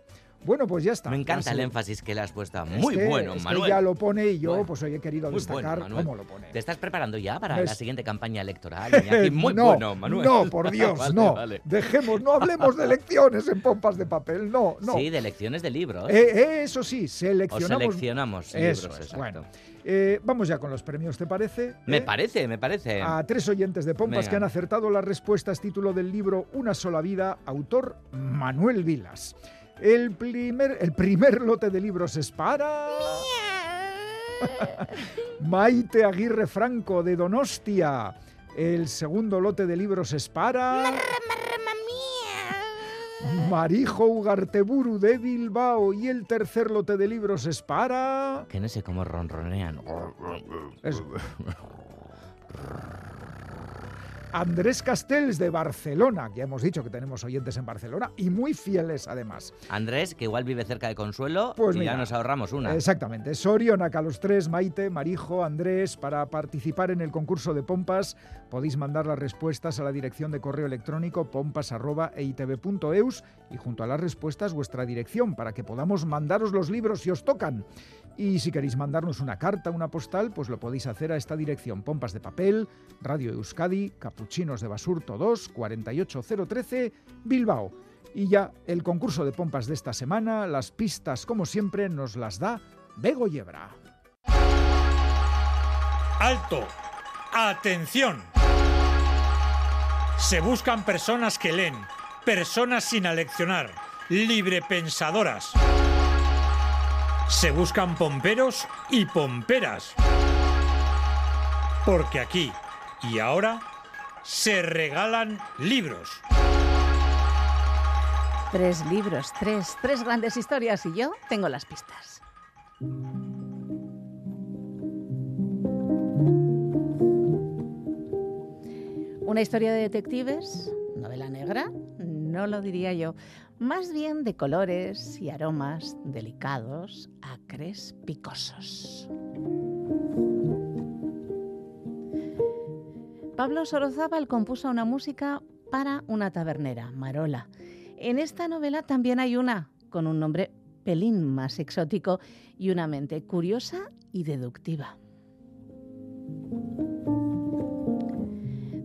Bueno, pues ya está. Me encanta el énfasis que le has puesto. Es Muy que- bueno, es que Manuel. ya lo pone y yo Bueno, pues hoy he querido bueno, destacar Manuel. cómo lo pone. ¿Te estás preparando ya para la siguiente campaña electoral? <laughs> <laughs> Muy no, bueno, Manuel. No, por <laughs> Dios, Vale, no. vale. Dejemos, no hablemos de elecciones en pompas de papel, no, no. Sí, de elecciones de libros. Eh, eh, eso sí, o seleccionamos. seleccionamos Eso libros, exacto. bueno. Eh, vamos ya con los premios, ¿te parece? Me parece, me parece. A tres oyentes de Pompas Venga. que han acertado las respuestas, título del libro Una sola vida, autor Manuel Vilas. El primer, el primer lote de libros es para... <laughs> Maite Aguirre Franco de Donostia. El segundo lote de libros es para... Marijo Ugarteburu de Bilbao. Y el tercer lote de libros es para... Que no sé cómo ronronean. Eso. <laughs> Andrés Castells de Barcelona, ya hemos dicho que tenemos oyentes en Barcelona y muy fieles además. Andrés, que igual vive cerca de Consuelo, Pues y mira, ya nos ahorramos una. Exactamente. Sorionaca, los tres, Maite, Marijo, Andrés, para participar en el concurso de pompas podéis mandar las respuestas a la dirección de correo electrónico pompas.eitv.eus y junto a las respuestas vuestra dirección para que podamos mandaros los libros si os tocan. Y si queréis mandarnos una carta, una postal, pues lo podéis hacer a esta dirección. Pompas de papel, Radio Euskadi, Capuchinos de Basurto 2, 48013, Bilbao. Y ya el concurso de pompas de esta semana, las pistas como siempre nos las da Bego Yebra. ¡Alto! ¡Atención! Se buscan personas que leen, personas sin aleccionar, librepensadoras. Se buscan pomperos y pomperas. Porque aquí y ahora se regalan libros. Tres libros, tres, tres grandes historias y yo tengo las pistas. Una historia de detectives, novela negra, no lo diría yo, más bien de colores y aromas delicados, acres, picosos. Pablo Sorozábal compuso una música para una tabernera, Marola. En esta novela también hay una con un nombre pelín más exótico y una mente curiosa y deductiva.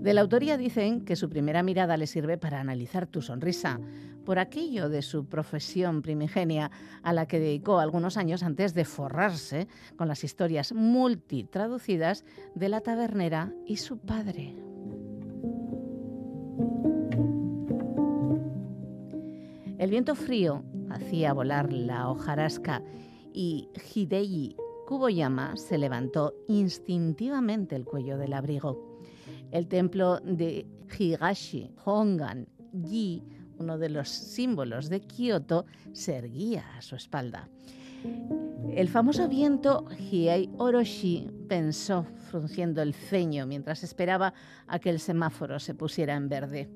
De la autoría dicen que su primera mirada le sirve para analizar tu sonrisa, por aquello de su profesión primigenia a la que dedicó algunos años antes de forrarse con las historias multitraducidas de la tabernera y su padre. El viento frío hacía volar la hojarasca y Hidei Kuboyama se levantó instintivamente el cuello del abrigo. El templo de Higashi Hongan Ji, uno de los símbolos de Kioto, se erguía a su espalda. El famoso viento Hiei Oroshi pensó, frunciendo el ceño mientras esperaba a que el semáforo se pusiera en verde.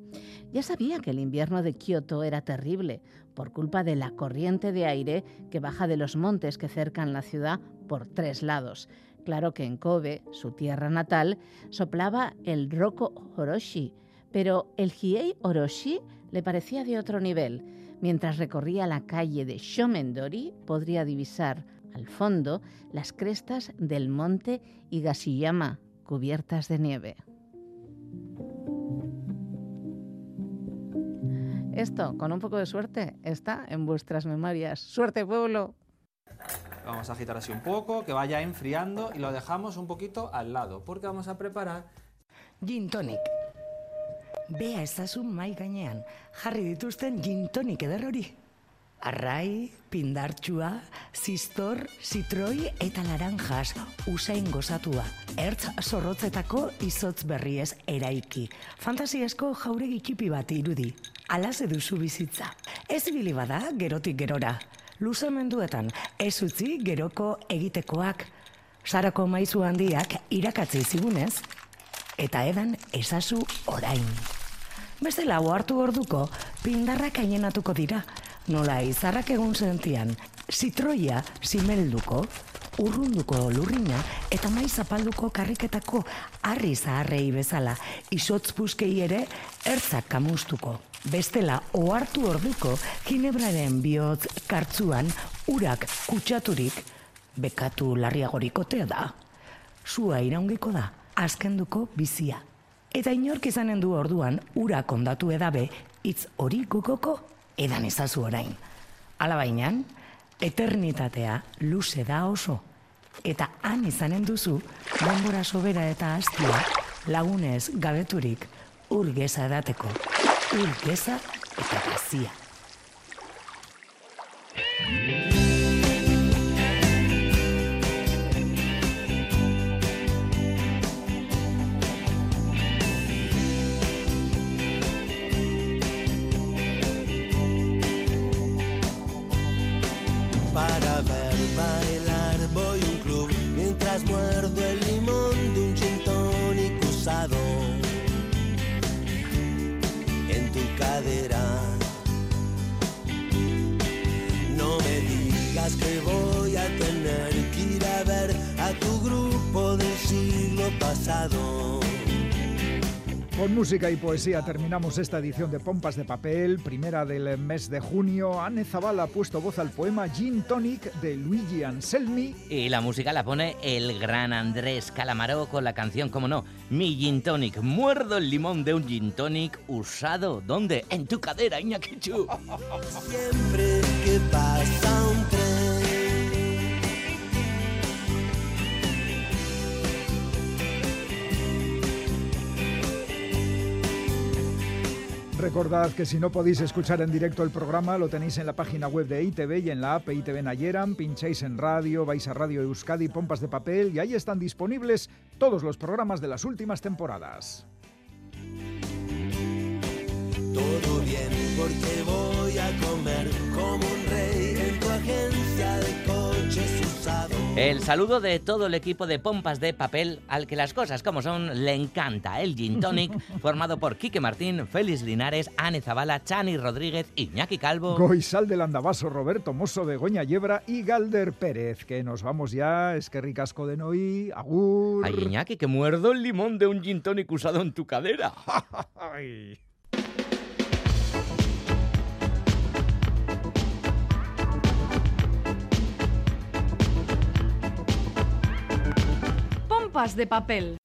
Ya sabía que el invierno de Kioto era terrible por culpa de la corriente de aire que baja de los montes que cercan la ciudad por tres lados. Claro que en Kobe, su tierra natal, soplaba el Roko Oroshi, pero el Hiei Oroshi le parecía de otro nivel. Mientras recorría la calle de Shomendori, podría divisar al fondo las crestas del monte Higashiyama, cubiertas de nieve. Esto, con un poco de suerte, está en vuestras memorias. ¡Suerte, pueblo! Vamos a agitar así un poco, que vaya enfriando y lo dejamos un poquito al lado, porque vamos a preparar Gin tonic. Bea ezazun mai gainean, jarri dituzten gin tonic eder hori. Arrai, pindartxua, zistor, zitroi eta laranjas, usain gozatua. Ertz zorrotzetako izotz berriez eraiki. Fantasiesko jauregi txipi bat irudi. Alaze duzu bizitza. Ez ibili bada, gerotik gerora. Luzamenduetan, ez utzi geroko egitekoak. Sarako maizu handiak irakatzi zigunez, eta edan ezazu orain. Bestela hartu orduko, pindarrak ainenatuko dira, nola izarrak egun sentian, zitroia zimelduko, urrunduko lurrina eta maiz zapalduko karriketako harri zaharrei bezala, izotz buskei ere ertzak kamustuko. Bestela, ohartu orduko, ginebraren bihotz kartzuan urak kutsaturik, bekatu larriagorikotea da. Sua iraungiko da, azkenduko bizia. Eta inork izanen du orduan, urak ondatu edabe, hitz hori gukoko, edan ezazu orain. Alabainan, eternitatea luze da oso. Eta han izanen duzu, denbora sobera eta hastia, lagunez gabeturik, urgeza edateko. Urgeza eta gazia. Música y poesía terminamos esta edición de Pompas de Papel, primera del mes de junio. Anne Zabala ha puesto voz al poema Gin Tonic de Luigi Anselmi. Y la música la pone el gran Andrés Calamaro con la canción, como no, Mi Gin Tonic. Muerdo el limón de un Gin Tonic usado. ¿Dónde? En tu cadera, Iñakichu. <laughs> Siempre que pasa Recordad que si no podéis escuchar en directo el programa, lo tenéis en la página web de ITV y en la app ITV Nayeran. Pincháis en radio, vais a Radio Euskadi, Pompas de Papel y ahí están disponibles todos los programas de las últimas temporadas. Todo bien porque voy a comer como un rey en tu agencia. El saludo de todo el equipo de Pompas de Papel, al que las cosas como son le encanta el Gin Tonic, <laughs> formado por Quique Martín, Félix Linares, Ane Zabala, Chani Rodríguez, Iñaki Calvo. Goizal del Andabaso, Roberto Mosso, Begoña Yebra y Galder Pérez. Que nos vamos ya, es que ricasco de Noí, Agur. Ay, Iñaki, que muerdo el limón de un Gin Tonic usado en tu cadera. <laughs> De papel.